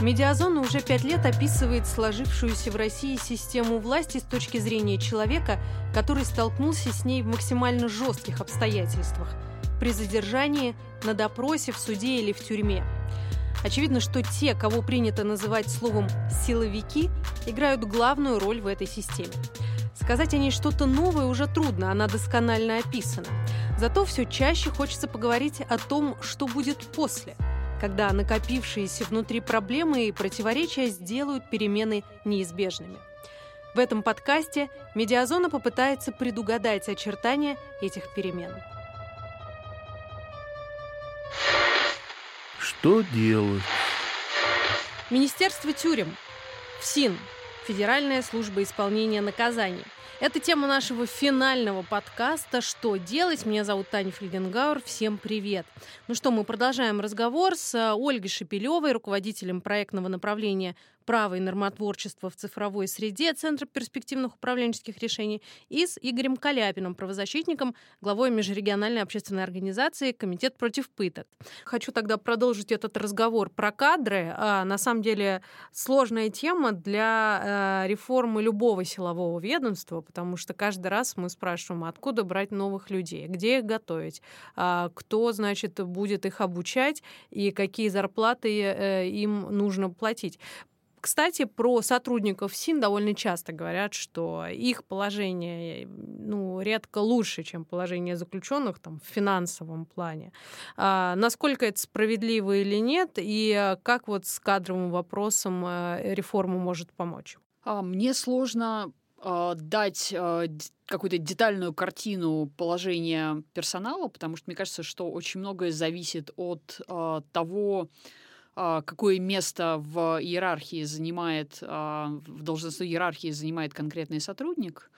Медиазона уже пять лет описывает сложившуюся в России систему власти с точки зрения человека, который столкнулся с ней в максимально жестких обстоятельствах – при задержании, на допросе, в суде или в тюрьме. Очевидно, что те, кого принято называть словом «силовики», играют главную роль в этой системе. Сказать о ней что-то новое уже трудно, она досконально описана. Зато все чаще хочется поговорить о том, что будет после – когда накопившиеся внутри проблемы и противоречия сделают перемены неизбежными. В этом подкасте Медиазона попытается предугадать очертания этих перемен. Что делать? Министерство тюрем, ФСИН, Федеральная служба исполнения наказаний – это тема нашего финального подкаста «Что делать?». Меня зовут Таня Фельгенгауэр. Всем привет. Ну что, мы продолжаем разговор с э, Ольгой Шепелевой, руководителем проектного направления права и нормотворчества в цифровой среде Центра перспективных управленческих решений и с Игорем Каляпиным, правозащитником, главой межрегиональной общественной организации «Комитет против пыток». Хочу тогда продолжить этот разговор про кадры. А, на самом деле сложная тема для э, реформы любого силового ведомства, потому что каждый раз мы спрашиваем, откуда брать новых людей, где их готовить, а, кто, значит, будет их обучать и какие зарплаты э, им нужно платить. Кстати, про сотрудников СИН довольно часто говорят, что их положение ну, редко лучше, чем положение заключенных там, в финансовом плане. А, насколько это справедливо или нет, и как вот с кадровым вопросом э, реформа может помочь? А, мне сложно а, дать а, какую-то детальную картину положения персонала, потому что мне кажется, что очень многое зависит от того, какое место в иерархии занимает, а, в должностной иерархии занимает конкретный сотрудник.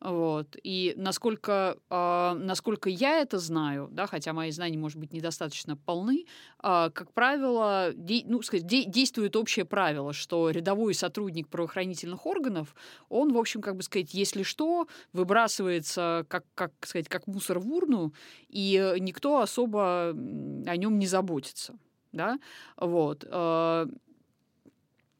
Вот. И насколько, э, насколько я это знаю, да, хотя мои знания, может быть, недостаточно полны, как правило, ну, сказать, де, действует общее правило, что рядовой сотрудник правоохранительных органов, он, в общем, как бы сказать, если что, выбрасывается как, как сказать, как мусор в урну, и никто особо о нем не заботится да, вот. Э,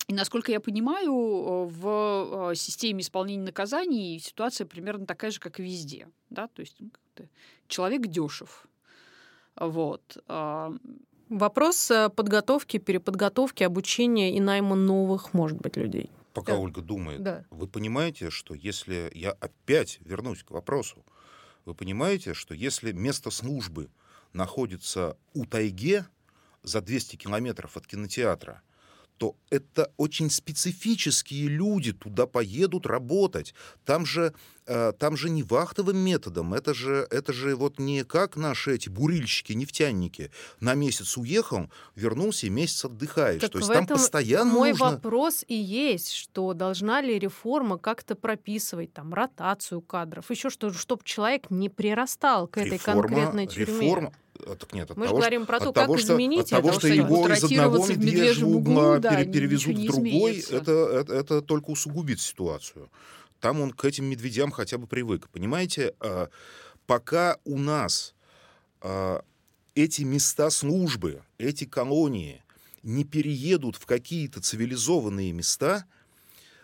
и, насколько я понимаю, э, в э, системе исполнения наказаний ситуация примерно такая же, как и везде. Да? То есть ну, человек дешев. Вот. Вопрос подготовки, переподготовки, обучения и найма новых, может быть, людей. Пока да. Ольга думает, да. вы понимаете, что если я опять вернусь к вопросу, вы понимаете, что если место службы находится у тайге, за 200 километров от кинотеатра, то это очень специфические люди туда поедут работать. Там же, э, там же не вахтовым методом, это же, это же вот не как наши эти бурильщики, нефтяники. На месяц уехал, вернулся и месяц отдыхаешь. Так то есть там постоянно мой нужно... вопрос и есть, что должна ли реформа как-то прописывать там ротацию кадров, еще что, чтобы человек не прирастал к этой реформа, конкретной тюрьме. Реформа, так нет, от Мы того, говорим про то, как того, изменить что, от того, что его из одного медвежьего угла да, перевезут в другой, это, это, это только усугубит ситуацию. Там он к этим медведям хотя бы привык. Понимаете, а, пока у нас а, эти места службы, эти колонии не переедут в какие-то цивилизованные места –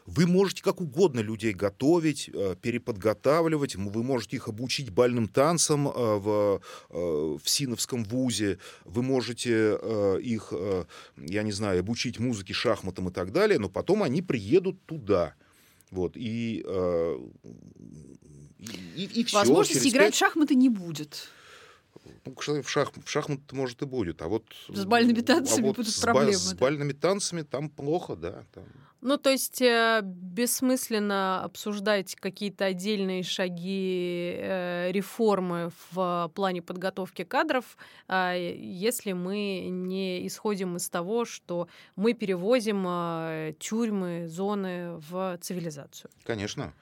вы можете как угодно людей готовить, э, переподготавливать, вы можете их обучить бальным танцам э, в, э, в Синовском вузе, вы можете их, я не знаю, обучить музыке, шахматам и так далее, но потом они приедут туда. Вот, и, и, и все. Возможности играть 5... в шахматы не будет. Ну, в, шах, в шахмат, может, и будет. А вот с бальными танцами а вот будут с, проблемы. С да? бальными танцами там плохо, да. Там. Ну, то есть э, бессмысленно обсуждать какие-то отдельные шаги э, реформы в плане подготовки кадров, э, если мы не исходим из того, что мы перевозим э, тюрьмы, зоны в цивилизацию. Конечно.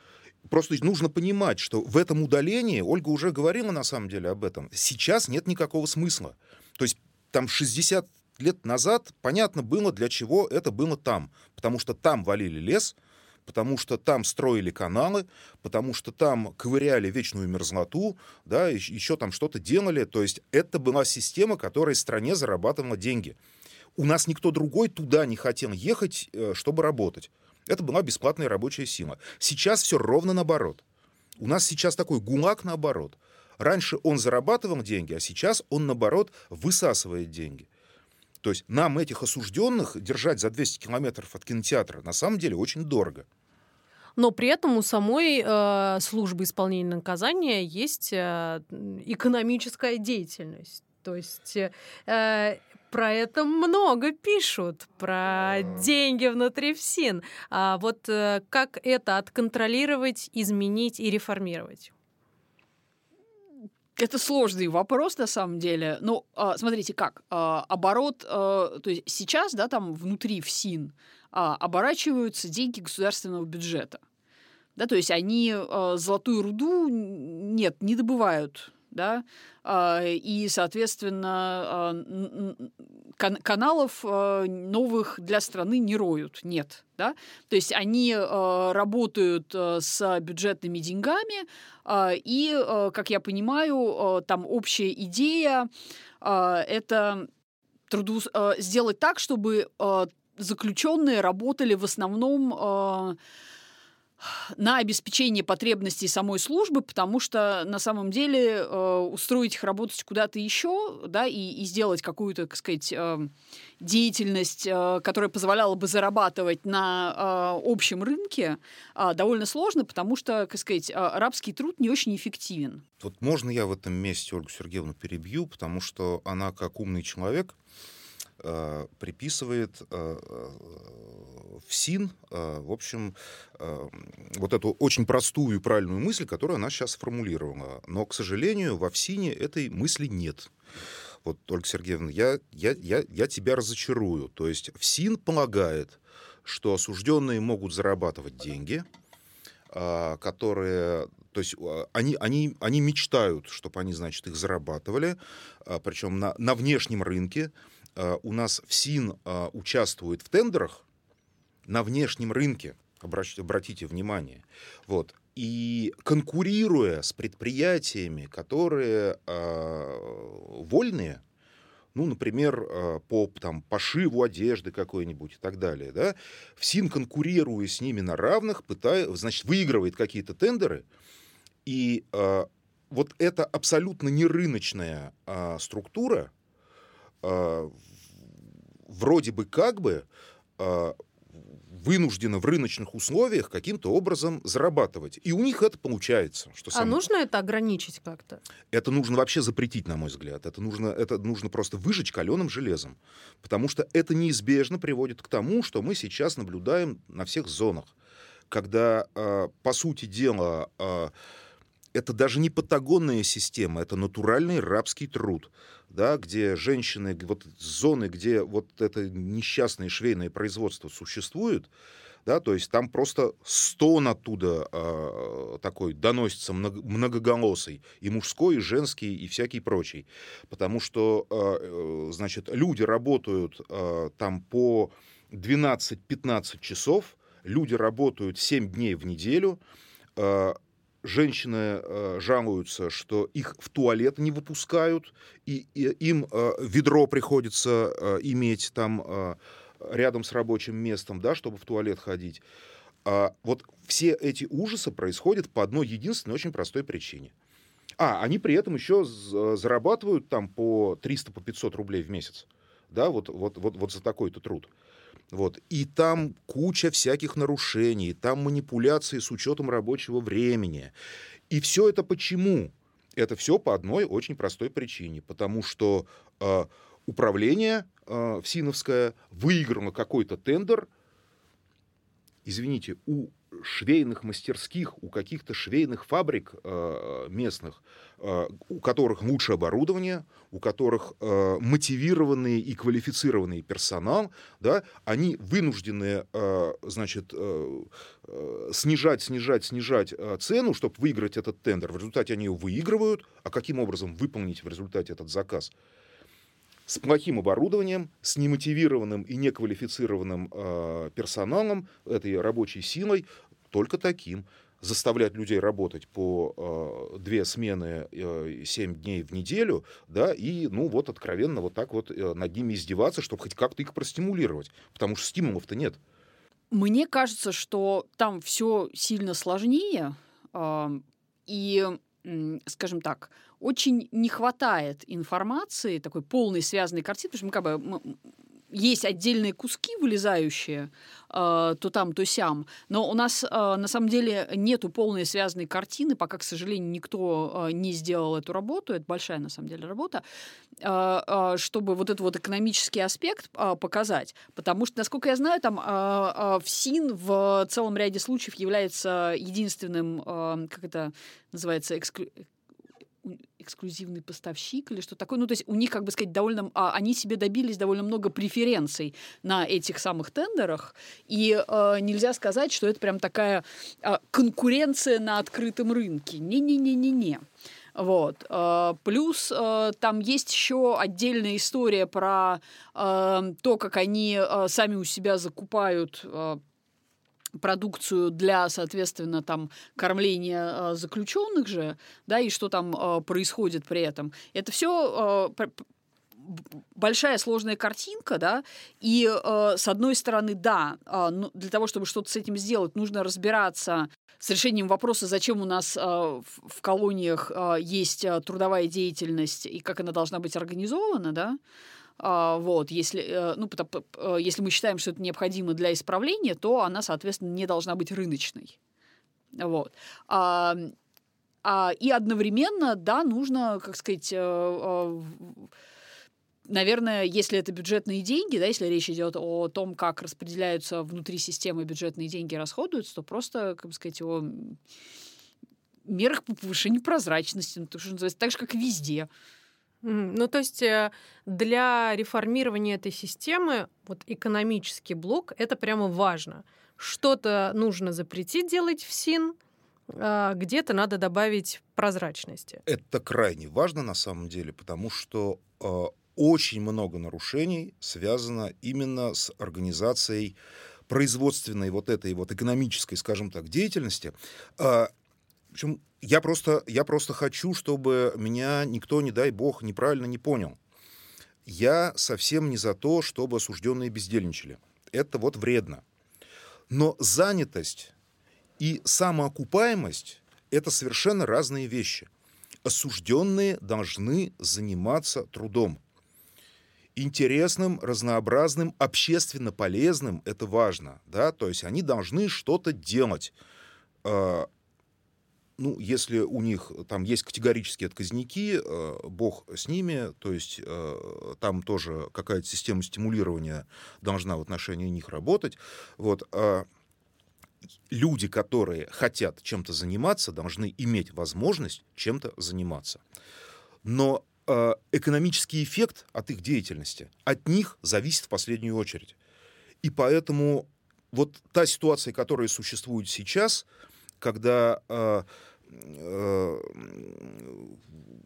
Просто нужно понимать, что в этом удалении, Ольга уже говорила на самом деле об этом, сейчас нет никакого смысла. То есть там 60 лет назад понятно было, для чего это было там. Потому что там валили лес, потому что там строили каналы, потому что там ковыряли вечную мерзлоту, да, еще там что-то делали. То есть это была система, которая стране зарабатывала деньги. у нас никто другой туда не хотел ехать, э, чтобы работать. Это была бесплатная рабочая сила. Сейчас все ровно наоборот. У нас сейчас такой гулаг наоборот. Раньше он зарабатывал деньги, а сейчас он, наоборот, высасывает деньги. То есть нам этих осужденных держать за 200 километров от кинотеатра на самом деле очень дорого. Но при этом у самой э, службы исполнения наказания есть э, экономическая деятельность. То есть э, про это много пишут, про деньги внутри ФСИН. А вот э, как это отконтролировать, изменить и реформировать? Это сложный вопрос на самом деле. Ну, а, смотрите, как а, оборот, а, то есть сейчас, да, там внутри ФСИН оборачиваются деньги государственного бюджета. Да, то есть они золотую руду нет, не добывают да, и, соответственно, каналов новых для страны не роют, нет, да, то есть они работают с бюджетными деньгами, и, как я понимаю, там общая идея это труду сделать так, чтобы заключенные работали в основном на обеспечение потребностей самой службы, потому что на самом деле э, устроить их работать куда-то еще, да, и, и сделать какую-то, так сказать, э, деятельность, э, которая позволяла бы зарабатывать на э, общем рынке, э, довольно сложно, потому что, так сказать, э, рабский труд не очень эффективен. Вот можно я в этом месте Ольгу Сергеевну перебью, потому что она как умный человек э, приписывает э, в СИН, э, в общем, э, вот эту очень простую и правильную мысль, которую она сейчас сформулировала. Но, к сожалению, во ФСИНе этой мысли нет. Вот, Ольга Сергеевна, я, я, я, я тебя разочарую. То есть ФСИН полагает, что осужденные могут зарабатывать деньги, э, которые то есть они, они, они мечтают, чтобы они, значит, их зарабатывали, причем на, на внешнем рынке. У нас ФСИН участвует в тендерах, на внешнем рынке, обратите внимание. Вот. И конкурируя с предприятиями, которые э, вольные, ну, например, э, по там, пошиву одежды какой-нибудь и так далее, да, ФСИН, конкурируя с ними на равных, пытает, значит, выигрывает какие-то тендеры, и э, вот эта абсолютно нерыночная э, структура э, вроде бы как бы э, вынуждена в рыночных условиях каким-то образом зарабатывать. И у них это получается. Что а нужно это ограничить как-то? Это нужно вообще запретить, на мой взгляд. Это нужно, это нужно просто выжечь каленым железом. Потому что это неизбежно приводит к тому, что мы сейчас наблюдаем на всех зонах. Когда, э, по сути дела, э, это даже не патагонная система, это натуральный рабский труд, да, где женщины, вот зоны, где вот это несчастное швейное производство существует, да, то есть там просто стон оттуда э, такой доносится много, многоголосый, и мужской, и женский, и всякий прочий, потому что, э, значит, люди работают э, там по 12-15 часов, люди работают 7 дней в неделю, женщины э, жалуются, что их в туалет не выпускают, и, и им э, ведро приходится э, иметь там э, рядом с рабочим местом, да, чтобы в туалет ходить. А, вот все эти ужасы происходят по одной единственной очень простой причине. А, они при этом еще зарабатывают там по 300-500 по 500 рублей в месяц. Да, вот, вот, вот, вот за такой-то труд. Вот. И там куча всяких нарушений, там манипуляции с учетом рабочего времени. И все это почему? Это все по одной очень простой причине. Потому что э, управление э, ФСИНовское выиграло какой-то тендер, извините, у швейных мастерских, у каких-то швейных фабрик э, местных, э, у которых лучше оборудование, у которых э, мотивированный и квалифицированный персонал, да, они вынуждены, значит, снижать, снижать, снижать цену, чтобы выиграть этот тендер. В результате они его выигрывают. А каким образом выполнить в результате этот заказ? с плохим оборудованием, с немотивированным и неквалифицированным э, персоналом, этой рабочей силой, только таким. заставлять людей работать по э, две смены э, 7 дней в неделю, да, и, ну, вот откровенно вот так вот э, над ними издеваться, чтобы хоть как-то их простимулировать, потому что стимулов-то нет. Мне кажется, что там все сильно сложнее, э, и, скажем так, очень не хватает информации, такой полной связанной картины, потому что мы как бы мы, есть отдельные куски вылезающие э, то там, то сям, но у нас э, на самом деле нету полной связанной картины, пока, к сожалению, никто э, не сделал эту работу, это большая на самом деле работа, чтобы вот этот вот экономический аспект показать, потому что, насколько я знаю, там ФСИН в целом ряде случаев является единственным, как это называется, эксклю эксклюзивный поставщик или что такое. Ну, то есть у них, как бы сказать, довольно... А, они себе добились довольно много преференций на этих самых тендерах, и э, нельзя сказать, что это прям такая э, конкуренция на открытом рынке. Не-не-не-не-не. Вот. Э, плюс э, там есть еще отдельная история про э, то, как они сами у себя закупают продукцию для, соответственно, там кормления э, заключенных же, да, и что там э, происходит при этом. Это все э, большая сложная картинка, да, и э, с одной стороны, да, э, для того, чтобы что-то с этим сделать, нужно разбираться с решением вопроса, зачем у нас э, в, в колониях э, есть трудовая деятельность и как она должна быть организована, да, вот, если, э, ну, э, если мы считаем, что это необходимо для исправления, то она, соответственно, не должна быть рыночной. Вот. А, а, и одновременно, да, нужно, как сказать, э, наверное, если это бюджетные деньги, да, если речь идет о том, как распределяются внутри системы бюджетные деньги расходуются, то просто, как бы сказать, о мерах по повышению прозрачности, ну, то, что называется, так же, как везде. Ну, то есть э, для реформирования этой системы вот экономический блок это прямо важно. Что-то нужно запретить делать в СИН, а где-то надо добавить прозрачности. Это крайне важно на самом деле, потому что э, очень много нарушений связано именно с организацией производственной вот этой вот экономической, скажем так, деятельности. Причем я просто, я просто хочу, чтобы меня никто, не дай бог, неправильно не понял. Я совсем не за то, чтобы осужденные бездельничали. Это вот вредно. Но занятость и самоокупаемость — это совершенно разные вещи. Осужденные должны заниматься трудом. Интересным, разнообразным, общественно полезным — это важно. Да? То есть они должны что-то делать а, ну, если у них там есть категорические отказники, э, бог с ними, то есть э, там тоже какая-то система стимулирования должна в отношении них работать. Вот, э, люди, которые хотят чем-то заниматься, должны иметь возможность чем-то заниматься. Но э, экономический эффект от их деятельности от них зависит в последнюю очередь. И поэтому вот та ситуация, которая существует сейчас, когда э, э,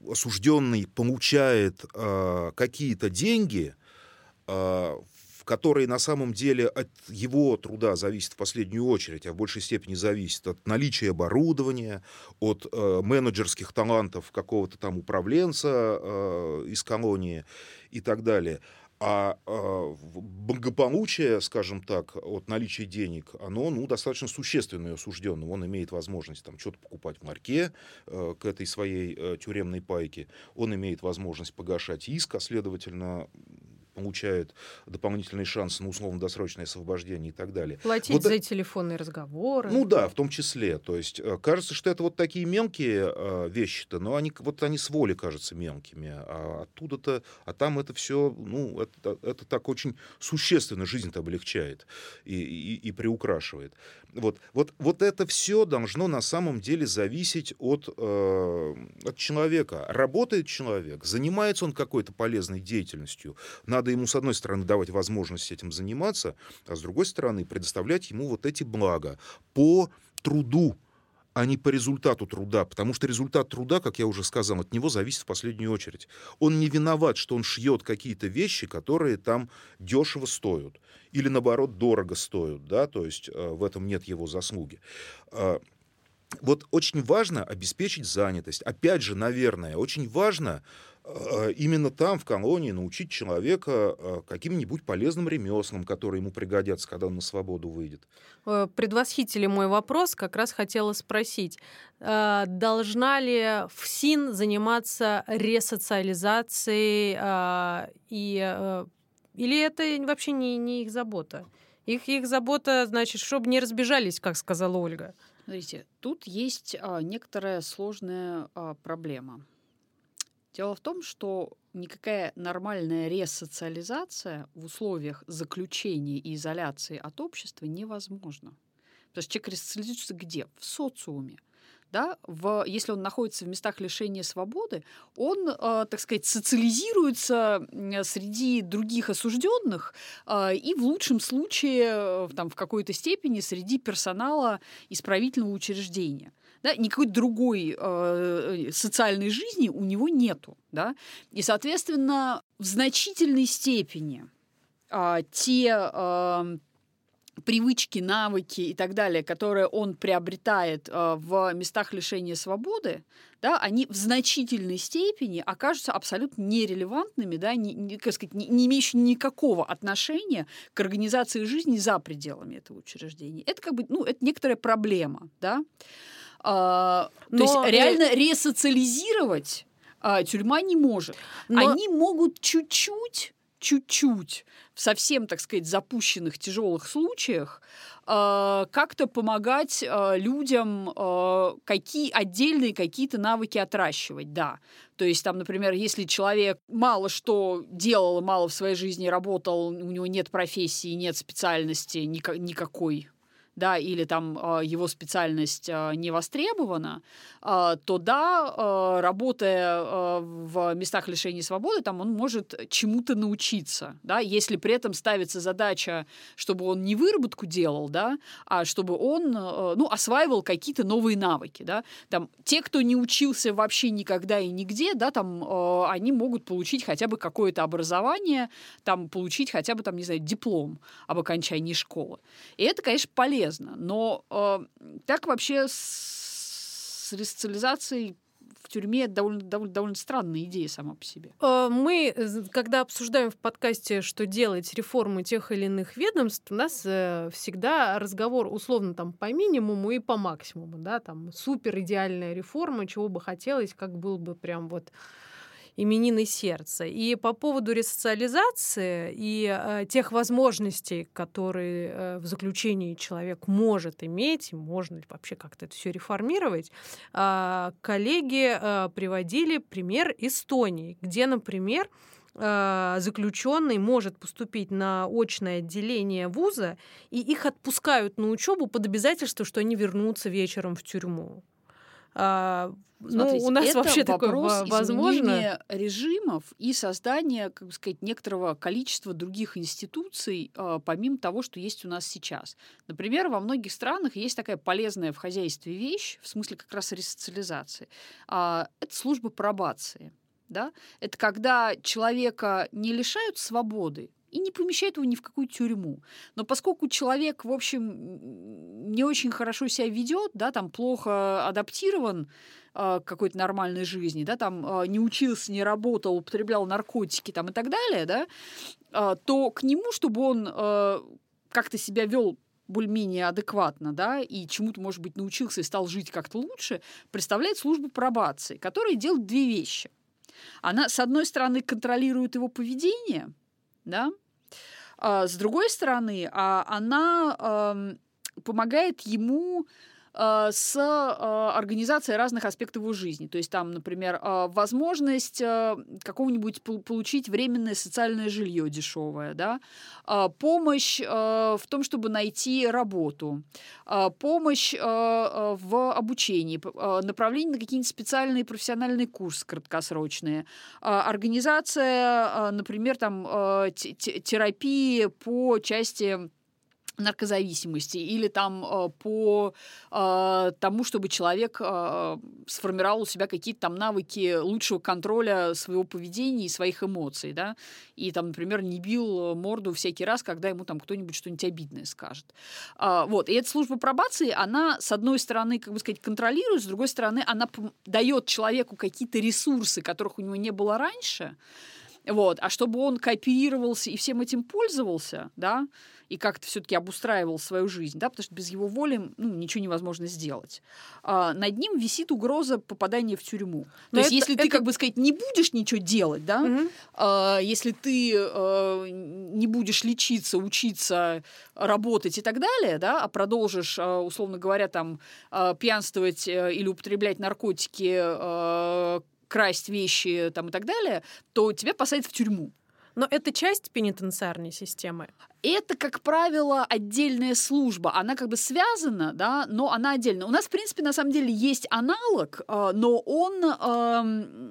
осужденный получает э, какие-то деньги, э, которые на самом деле от его труда зависят в последнюю очередь, а в большей степени зависят от наличия оборудования, от э, менеджерских талантов какого-то там управленца э, из колонии и так далее. А э, благополучие, скажем так, от наличия денег, оно ну, достаточно существенное осужденного. Он имеет возможность там, что-то покупать в ларьке э, к этой своей э, тюремной пайке. Он имеет возможность погашать иск, а следовательно, получают дополнительные шансы на условно-досрочное освобождение и так далее. Платить вот, за телефонные разговоры. Ну да, в том числе. То есть э, кажется, что это вот такие мелкие э, вещи-то, но они вот они с воли кажутся мелкими, а оттуда-то, а там это все, ну это, это так очень существенно жизнь-то облегчает и, и, и приукрашивает. Вот, вот, вот это все должно на самом деле зависеть от, э, от человека. Работает человек, занимается он какой-то полезной деятельностью, надо ему, с одной стороны, давать возможность этим заниматься, а с другой стороны, предоставлять ему вот эти блага по труду, а не по результату труда, потому что результат труда, как я уже сказал, от него зависит в последнюю очередь. Он не виноват, что он шьет какие-то вещи, которые там дешево стоят или, наоборот, дорого стоят, да, то есть э, в этом нет его заслуги. Э, вот очень важно обеспечить занятость. Опять же, наверное, очень важно э, именно там, в колонии, научить человека э, каким-нибудь полезным ремеслам, которые ему пригодятся, когда он на свободу выйдет. Предвосхитили мой вопрос, как раз хотела спросить, должна ли ФСИН заниматься ресоциализацией и или это вообще не, не их забота? Их, их забота, значит, чтобы не разбежались, как сказала Ольга. Смотрите, тут есть а, некоторая сложная а, проблема. Дело в том, что никакая нормальная ресоциализация в условиях заключения и изоляции от общества невозможна. Потому что человек ресоциализируется где? В социуме да, в, если он находится в местах лишения свободы, он, э, так сказать, социализируется среди других осужденных э, и в лучшем случае э, там, в какой-то степени среди персонала исправительного учреждения. Да, никакой другой э, социальной жизни у него нету. Да? И, соответственно, в значительной степени э, те э, привычки, навыки и так далее, которые он приобретает э, в местах лишения свободы, да, они в значительной степени окажутся абсолютно нерелевантными, да, не, не, как сказать, не, не имеющими никакого отношения к организации жизни за пределами этого учреждения. Это как бы, ну, это некоторая проблема, да. А, Но... То есть реально ресоциализировать а, тюрьма не может. Но... Они могут чуть-чуть чуть-чуть совсем, так сказать, запущенных тяжелых случаях э, как-то помогать э, людям э, какие отдельные какие-то навыки отращивать, да. То есть там, например, если человек мало что делал, мало в своей жизни работал, у него нет профессии, нет специальности никакой да, или там а, его специальность а, не востребована, а, то да, работая в местах лишения свободы, там он может чему-то научиться, да, если при этом ставится задача, чтобы он не выработку делал, да, а чтобы он, ну, осваивал какие-то новые навыки, да, там те, кто не учился вообще никогда и нигде, да, там они могут получить хотя бы какое-то образование, там получить хотя бы там, не знаю, диплом об окончании школы. И это, конечно, полезно полезно. Но э, так вообще с, ресоциализацией в тюрьме это довольно, довольно, довольно странная идея сама по себе. Э, мы, когда обсуждаем в подкасте, что делать реформы тех или иных ведомств, у нас э, всегда разговор условно там по минимуму и по максимуму, да, там супер идеальная реформа, чего бы хотелось, как был бы прям вот именины сердца. И по поводу ресоциализации и э, тех возможностей, которые э, в заключении человек может иметь, можно ли вообще как-то это все реформировать, э, коллеги э, приводили пример Эстонии, где, например, э, заключенный может поступить на очное отделение вуза, и их отпускают на учебу под обязательство, что они вернутся вечером в тюрьму. А, ну, у нас вообще такое возможно. режимов и создание, как бы сказать, некоторого количества других институций, а, помимо того, что есть у нас сейчас. Например, во многих странах есть такая полезная в хозяйстве вещь, в смысле как раз ресоциализации. А, это служба пробации. Да? Это когда человека не лишают свободы, и не помещает его ни в какую тюрьму. Но поскольку человек, в общем, не очень хорошо себя ведет, да, там плохо адаптирован э, к какой-то нормальной жизни, да, там э, не учился, не работал, употреблял наркотики там, и так далее, да, э, то к нему, чтобы он э, как-то себя вел более-менее адекватно, да, и чему-то, может быть, научился и стал жить как-то лучше, представляет службу пробации, которая делает две вещи. Она, с одной стороны, контролирует его поведение – да. А, с другой стороны, а, она помогает ему а, с а, организацией разных аспектов его жизни. То есть там, например, а, возможность какого-нибудь получить временное социальное жилье дешевое, да? помощь в том, чтобы найти работу, помощь в обучении, направление на какие-нибудь специальные профессиональные курсы краткосрочные, организация, например, там, терапии по части наркозависимости или там э, по э, тому, чтобы человек э, сформировал у себя какие-то там навыки лучшего контроля своего поведения и своих эмоций, да, и там, например, не бил морду всякий раз, когда ему там кто-нибудь что-нибудь обидное скажет. Э, вот, и эта служба пробации, она, с одной стороны, как бы сказать, контролирует, с другой стороны, она дает человеку какие-то ресурсы, которых у него не было раньше, вот, а чтобы он кооперировался и всем этим пользовался, да, и как-то все-таки обустраивал свою жизнь, да, потому что без его воли ну, ничего невозможно сделать. А, над ним висит угроза попадания в тюрьму. Но То это, есть, если это... ты, как бы сказать, не будешь ничего делать, да, угу. а, если ты а, не будешь лечиться, учиться, работать и так далее, да, а продолжишь, а, условно говоря, там а, пьянствовать а, или употреблять наркотики, а, красть вещи там, и так далее, то тебя посадят в тюрьму. Но это часть пенитенциарной системы. Это, как правило, отдельная служба. Она как бы связана, да, но она отдельно. У нас, в принципе, на самом деле есть аналог, э, но он э,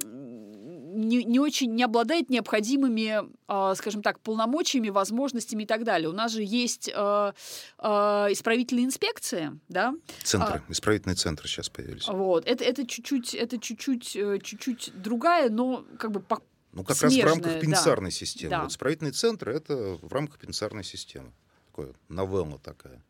не, не очень не обладает необходимыми, э, скажем так, полномочиями, возможностями и так далее. У нас же есть э, э, исправительные инспекции, да? Центры, а, исправительные центры сейчас появились. Вот, это это чуть-чуть, это чуть-чуть, э, чуть-чуть другая, но как бы по, ну, как Смежная, раз в рамках пенсарной да. системы. Да. Вот исправительный центр — это в рамках пенсарной системы. Такое новелла такая.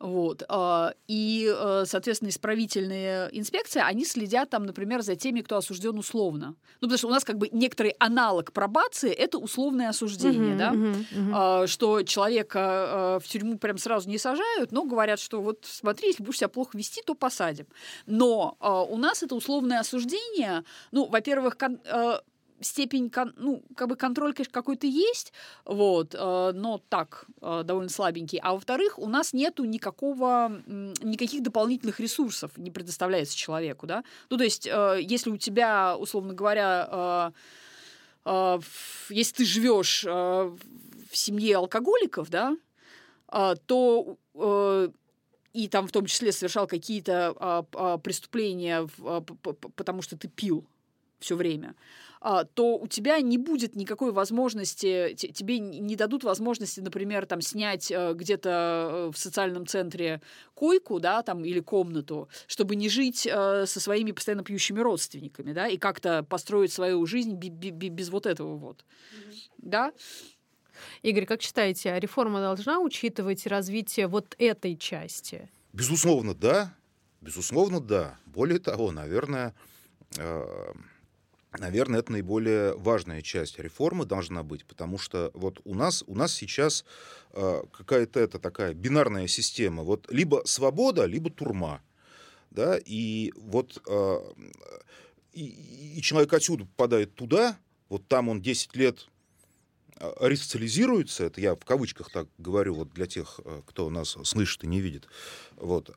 Вот. А, и, э, соответственно, исправительные инспекции, они следят там, например, за теми, кто осужден условно. Ну, потому что у нас как бы некоторый аналог пробации — это условное осуждение, uh-huh, да? Uh-huh. Что человека э, в тюрьму прям сразу не сажают, но говорят, что вот смотри, если будешь себя плохо вести, то посадим. Но а, у нас это условное осуждение, ну, во-первых, э, степень, ну, как бы контроль, конечно, какой-то есть, вот, э, но так, э, довольно слабенький. А во-вторых, у нас нету никакого, никаких дополнительных ресурсов не предоставляется человеку, да. Ну, то есть, э, если у тебя, условно говоря, если ты живешь в семье алкоголиков, да, то и там в том числе совершал какие-то преступления, потому что ты пил все время, а, то у тебя не будет никакой возможности, тебе не дадут возможности, например, там снять э, где-то э, в социальном центре койку, да, там, или комнату, чтобы не жить э, со своими постоянно пьющими родственниками, да, и как-то построить свою жизнь без вот этого вот, mm-hmm. да. Игорь, как считаете, а реформа должна учитывать развитие вот этой части? Безусловно, да. Безусловно, да. Более того, наверное, Наверное, это наиболее важная часть реформы должна быть, потому что вот у нас, у нас сейчас э, какая-то это такая бинарная система. Вот либо свобода, либо турма. Да? И вот э, и, и человек отсюда попадает туда, вот там он 10 лет ресоциализируется, это я в кавычках так говорю вот для тех, кто нас слышит и не видит, вот,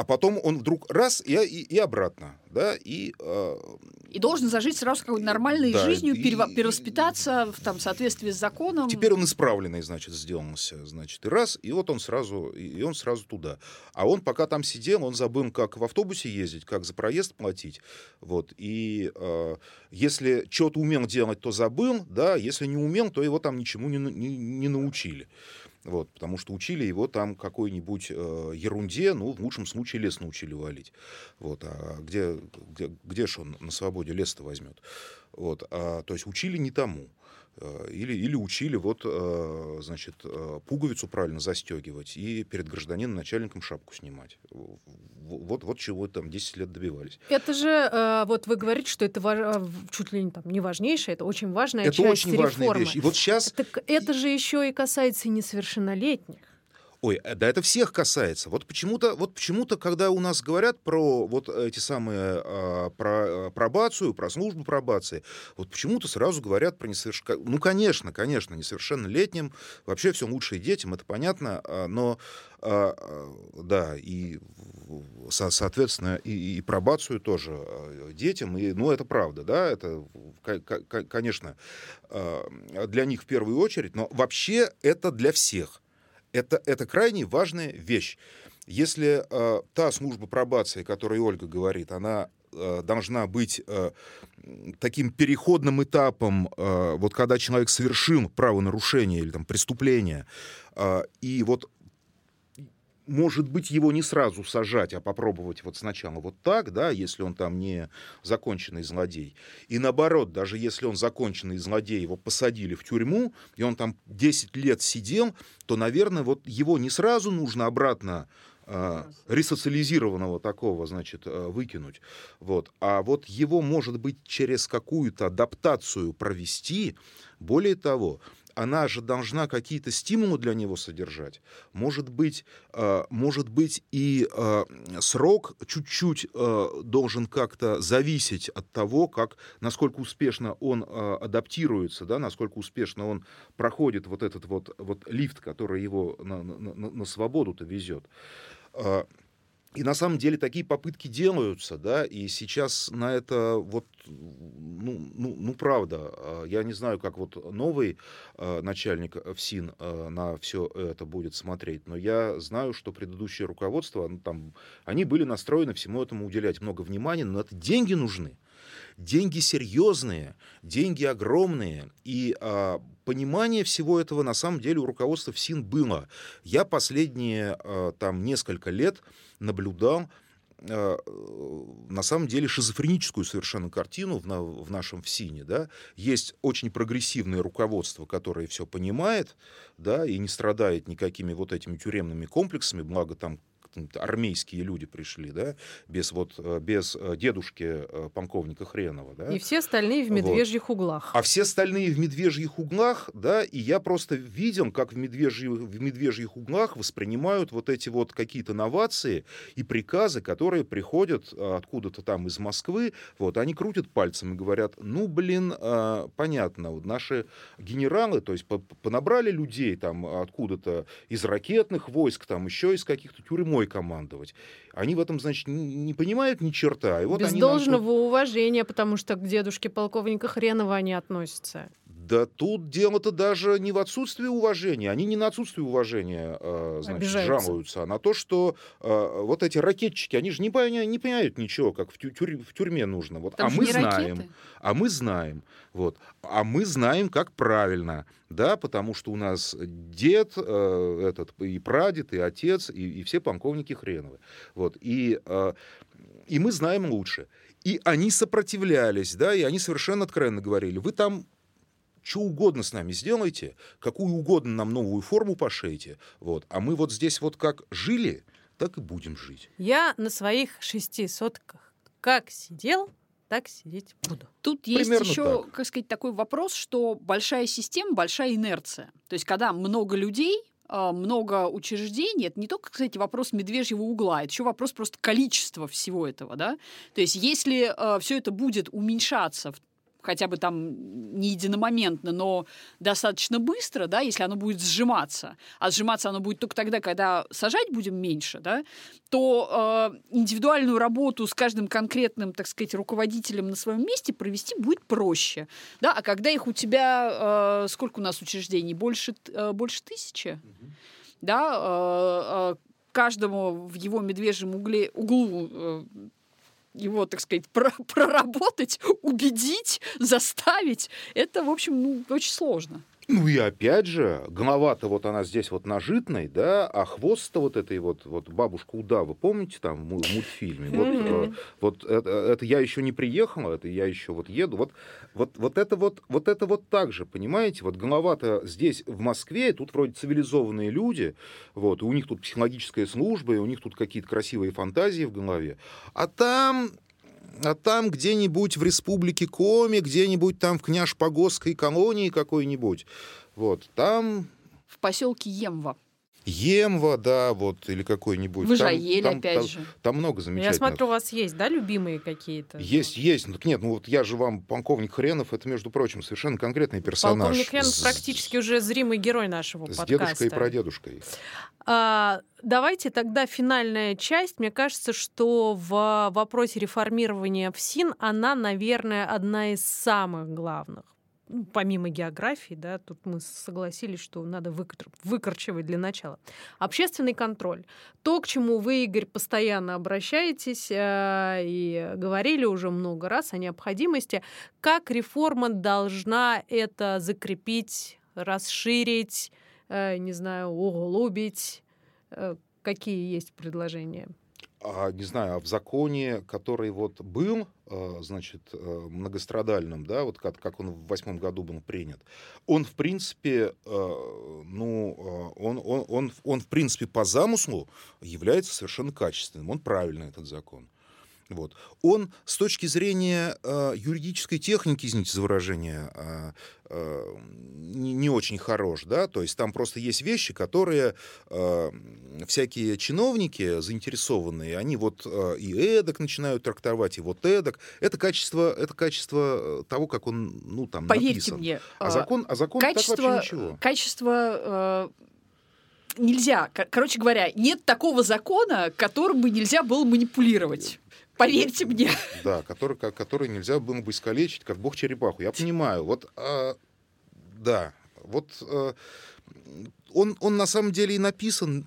а потом он вдруг раз и, и, и обратно, да, и... Э, и должен зажить сразу какой-то нормальной да, жизнью, и, перево- перевоспитаться в, там, соответствии с законом. Теперь он исправленный, значит, сделался, значит, и раз, и вот он сразу, и он сразу туда. А он пока там сидел, он забыл, как в автобусе ездить, как за проезд платить, вот, и э, если что-то умел делать, то забыл, да, если не умел, то его там ничему не, не, не научили. Вот, потому что учили его там какой-нибудь э, ерунде, ну, в лучшем случае лес научили валить. Вот, а где, где, где же он на свободе лес-то возьмет? Вот, а, то есть учили не тому. Э, или, или учили вот, э, значит, э, пуговицу правильно застегивать и перед гражданином начальником шапку снимать. Вот, вот чего там 10 лет добивались. Это же, вот вы говорите, что это чуть ли не, там, не важнейшее, это очень важная это часть очень реформы. важная вещь. И вот сейчас... Так это же еще и касается несовершеннолетних. Ой, э, да это всех касается. Вот почему-то, вот почему-то, когда у нас говорят про вот эти самые а, про э, пробацию, про службу пробации, вот почему-то сразу говорят про несовершеннолетним. Ну, конечно, конечно, несовершеннолетним. Вообще все лучше и детям, это понятно, а, но а, да, и соответственно и, и пробацию тоже детям, и, ну это правда, да, это, конечно, для них в первую очередь, но вообще это для всех это, это крайне важная вещь. Если э, та служба пробации, о которой Ольга говорит, она э, должна быть э, таким переходным этапом, э, вот когда человек совершил правонарушение или там, преступление, э, и вот может быть, его не сразу сажать, а попробовать вот сначала вот так, да, если он там не законченный злодей. И наоборот, даже если он законченный злодей, его посадили в тюрьму, и он там 10 лет сидел, то, наверное, вот его не сразу нужно обратно э, ресоциализированного такого, значит, э, выкинуть. Вот. А вот его, может быть, через какую-то адаптацию провести. Более того, она же должна какие-то стимулы для него содержать. Может быть, э, может быть и э, срок чуть-чуть э, должен как-то зависеть от того, как, насколько успешно он адаптируется, да, насколько успешно он проходит вот этот вот, вот лифт, который его на, на, на свободу-то везет. И на самом деле такие попытки делаются, да, и сейчас на это вот, ну, ну, ну правда, а, я не знаю, как вот новый э, начальник ФСИН э, на все это будет смотреть, но я знаю, что предыдущее руководство, ну, там, они были настроены всему этому уделять много внимания, но это деньги нужны деньги серьезные, деньги огромные, и а, понимание всего этого на самом деле у руководства ФСИН было. Я последние а, там несколько лет наблюдал а, на самом деле шизофреническую совершенно картину в, на, в нашем ФСИНе. Да? Есть очень прогрессивное руководство, которое все понимает да, и не страдает никакими вот этими тюремными комплексами, благо там армейские люди пришли, да, без вот, э, без э, дедушки э, полковника Хренова, да. И все остальные в медвежьих вот. углах. А все остальные в медвежьих углах, да, и я просто видел, как в, медвежьих, в медвежьих углах воспринимают вот эти вот какие-то новации и приказы, которые приходят откуда-то там из Москвы, вот, они крутят пальцем и говорят, ну, блин, понятно, вот наши генералы, то есть понабрали людей там откуда-то из ракетных войск, там еще из каких-то тюрьмой, мной командовать. Они в этом, значит, не понимают ни черта. И вот Без они должного нам... уважения, потому что к дедушке полковника Хренова они относятся. Да тут дело-то даже не в отсутствии уважения. Они не на отсутствие уважения э, значит, жалуются, а на то, что э, вот эти ракетчики, они же не, поня- не понимают ничего, как в, тюрь- в тюрьме нужно. Вот. а мы знаем, ракеты. а мы знаем, вот, а мы знаем, как правильно, да, потому что у нас дед э, этот и прадед, и отец, и, и все полковники хреновы, вот, и э, и мы знаем лучше. И они сопротивлялись, да, и они совершенно откровенно говорили, вы там что угодно с нами сделайте, какую угодно нам новую форму пошейте, вот, а мы вот здесь вот как жили, так и будем жить. Я на своих шести сотках как сидел, так сидеть буду. Тут Примерно есть еще, так. как сказать, такой вопрос, что большая система, большая инерция. То есть, когда много людей, а, много учреждений, это не только, кстати, вопрос медвежьего угла, это еще вопрос просто количества всего этого, да. То есть, если э, а, все это будет уменьшаться в хотя бы там не единомоментно, но достаточно быстро, да, если оно будет сжиматься, а сжиматься оно будет только тогда, когда сажать будем меньше, да, то э, индивидуальную работу с каждым конкретным, так сказать, руководителем на своем месте провести будет проще, да, а когда их у тебя, э, сколько у нас учреждений, больше, э, больше тысячи, mm-hmm. да, э, э, каждому в его медвежьем угле, углу э, его, так сказать, проработать, убедить, заставить, это, в общем, ну, очень сложно. Ну и опять же, голова-то вот она здесь вот на житной, да, а хвост-то вот этой вот, вот бабушка Удава, помните там в мультфильме? Вот, э, вот это, это я еще не приехала, это я еще вот еду. Вот, вот, вот это вот, вот это вот так же, понимаете? Вот голова-то здесь в Москве, тут вроде цивилизованные люди, вот, и у них тут психологическая служба, и у них тут какие-то красивые фантазии в голове. А там а там где-нибудь в республике Коми, где-нибудь там в Княж-Погосской колонии какой-нибудь, вот, там... В поселке Емва. Емва, да, вот, или какой-нибудь. Вы там, же там, опять там, же. Там много замечательных. Я смотрю, у вас есть, да, любимые какие-то? Есть, есть. Ну, нет, ну вот я же вам, полковник Хренов, это, между прочим, совершенно конкретный персонаж. Полковник Хренов с... практически уже зримый герой нашего с подкаста. С дедушкой и прадедушкой. А, давайте тогда финальная часть. Мне кажется, что в вопросе реформирования ФСИН она, наверное, одна из самых главных ну, помимо географии, да, тут мы согласились, что надо выкор- выкорчевать для начала. Общественный контроль. То, к чему вы, Игорь, постоянно обращаетесь э, и говорили уже много раз о необходимости, как реформа должна это закрепить, расширить, э, не знаю, углубить, э, Какие есть предложения? А, не знаю, а в законе, который вот был, а, значит, а, многострадальным, да, вот как, как он в восьмом году был принят, он, в принципе, ну, он, он, он, он, в принципе, по замыслу является совершенно качественным, он правильный, этот закон. Вот. Он с точки зрения э, юридической техники, извините за выражение, э, э, не, не очень хорош, да, то есть там просто есть вещи, которые э, всякие чиновники заинтересованные, они вот э, и эдак начинают трактовать, и вот эдак. Это качество, это качество того, как он, ну, там, Поверьте написан. мне, а закон, а закон качество, так вообще ничего. Качество э, нельзя. Короче говоря, нет такого закона, которым бы нельзя было манипулировать. Поверьте мне. Да, который, который нельзя было бы искалечить, как бог черепаху. Я понимаю. Вот, а, да, вот а, он, он на самом деле и написан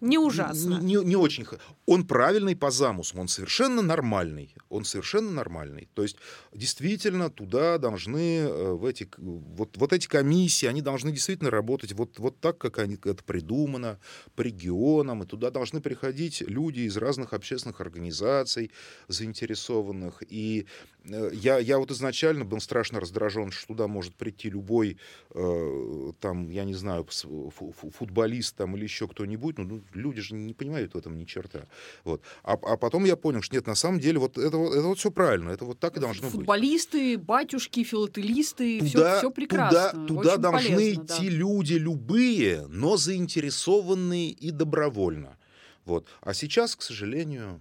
не ужасно. Не, не очень. Он правильный по замыслу, он совершенно нормальный. Он совершенно нормальный. То есть действительно туда должны э, в эти, вот, вот эти комиссии, они должны действительно работать вот, вот так, как они, это придумано, по регионам, и туда должны приходить люди из разных общественных организаций заинтересованных. И э, я, я вот изначально был страшно раздражен, что туда может прийти любой, э, там, я не знаю, футболист там, или еще кто-нибудь, ну, люди же не понимают в этом ни черта. Вот. А, а потом я понял, что нет, на самом деле вот это, это вот все правильно, это вот так и должно Футболисты, быть. батюшки, филателисты, туда, все, все прекрасно. Туда, туда должны полезно, идти да. люди любые, но заинтересованные и добровольно. Вот. А сейчас, к сожалению,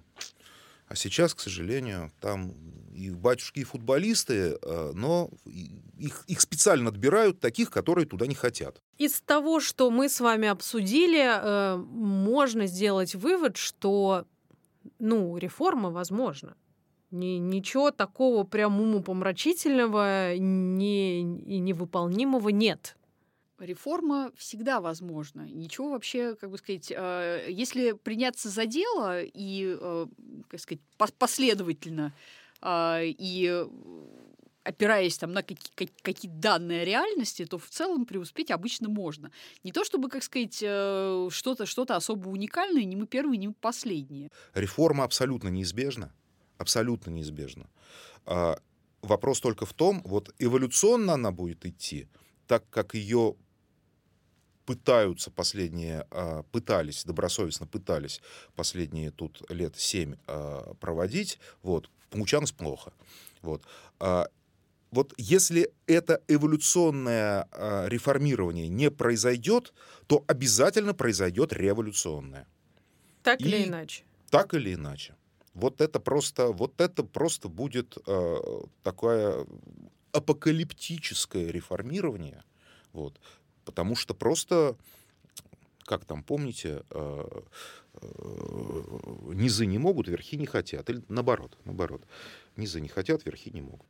а сейчас, к сожалению, там и батюшки, и футболисты, э, но их, их специально отбирают таких, которые туда не хотят. Из того, что мы с вами обсудили, э, можно сделать вывод, что ну, реформа возможна. Ни, ничего такого прям умопомрачительного не, и невыполнимого нет. Реформа всегда возможна. Ничего вообще, как бы сказать, э, если приняться за дело и, э, как сказать, последовательно и опираясь там на какие- какие данные реальности, то в целом преуспеть обычно можно. Не то чтобы, как сказать, что-то что особо уникальное, не мы первые, не мы последние. Реформа абсолютно неизбежна. Абсолютно неизбежна. А, вопрос только в том, вот эволюционно она будет идти, так как ее пытаются последние, а, пытались, добросовестно пытались последние тут лет семь а, проводить, вот, получалось плохо. Вот. Вот если это эволюционное реформирование не произойдет, то обязательно произойдет революционное. Так И или иначе. Так или иначе. Вот это просто, вот это просто будет э, такое апокалиптическое реформирование, вот, потому что просто, как там, помните, э, э, низы не могут, верхи не хотят. Или наоборот, наоборот. Низы не хотят, верхи не могут.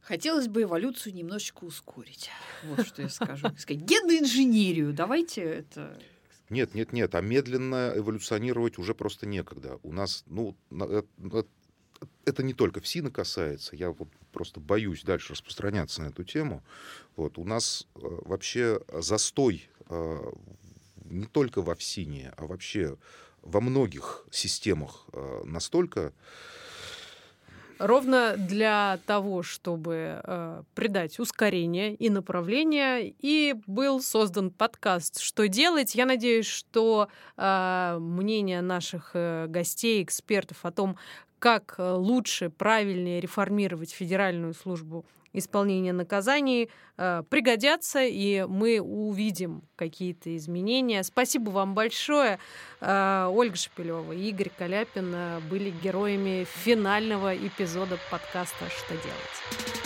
Хотелось бы эволюцию немножечко ускорить. Вот что я скажу. Генную инженерию. Давайте это... Нет, нет, нет. А медленно эволюционировать уже просто некогда. У нас, ну, э, это не только ФСИНа касается, я вот просто боюсь дальше распространяться на эту тему. Вот, у нас э, вообще застой э, не только во ФСИНе, а вообще во многих системах э, настолько ровно для того, чтобы э, придать ускорение и направление, и был создан подкаст «Что делать?». Я надеюсь, что э, мнение наших э, гостей, экспертов о том, как э, лучше, правильнее реформировать федеральную службу исполнения наказаний э, пригодятся, и мы увидим какие-то изменения. Спасибо вам большое. Э, Ольга Шепелева и Игорь Каляпин были героями финального эпизода подкаста «Что делать?».